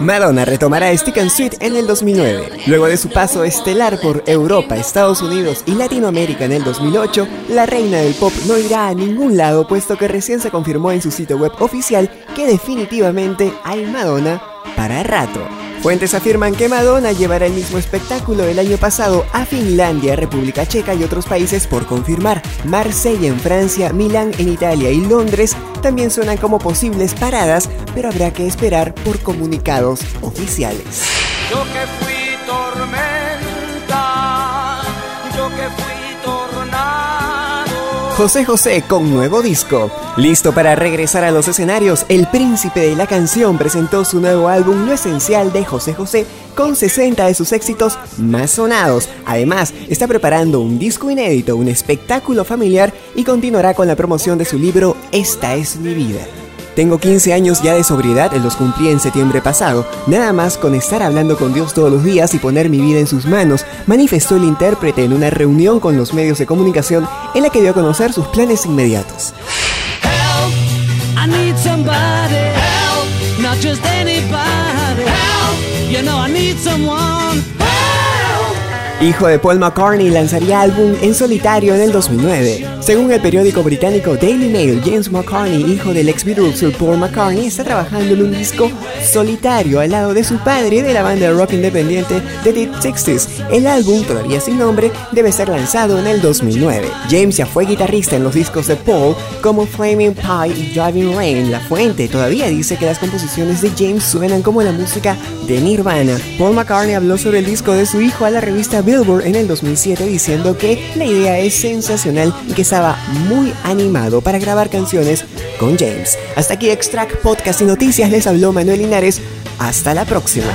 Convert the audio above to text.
Madonna retomará Stick and Sweet en el 2009. Luego de su paso estelar por Europa, Estados Unidos y Latinoamérica en el 2008, la reina del pop no irá a ningún lado puesto que recién se confirmó en su sitio web oficial que definitivamente hay Madonna para rato. Fuentes afirman que Madonna llevará el mismo espectáculo el año pasado a Finlandia, República Checa y otros países por confirmar. Marsella en Francia, Milán en Italia y Londres también suenan como posibles paradas, pero habrá que esperar por comunicados oficiales. José José con nuevo disco. Listo para regresar a los escenarios, el príncipe de la canción presentó su nuevo álbum Lo Esencial de José José con 60 de sus éxitos más sonados. Además, está preparando un disco inédito, un espectáculo familiar y continuará con la promoción de su libro Esta es mi vida. Tengo 15 años ya de sobriedad, los cumplí en septiembre pasado. Nada más con estar hablando con Dios todos los días y poner mi vida en sus manos, manifestó el intérprete en una reunión con los medios de comunicación en la que dio a conocer sus planes inmediatos. Hijo de Paul McCartney, lanzaría álbum en solitario en el 2009. Según el periódico británico Daily Mail, James McCartney, hijo del ex Beatles Paul McCartney, está trabajando en un disco solitario al lado de su padre de la banda rock independiente The Deep Sixties. El álbum, todavía sin nombre, debe ser lanzado en el 2009. James ya fue guitarrista en los discos de Paul como Flaming Pie y Driving Rain. La fuente todavía dice que las composiciones de James suenan como la música de Nirvana. Paul McCartney habló sobre el disco de su hijo a la revista Billboard en el 2007 diciendo que la idea es sensacional y que estaba muy animado para grabar canciones con James. Hasta aquí Extract Podcast y Noticias les habló Manuel Linares. Hasta la próxima.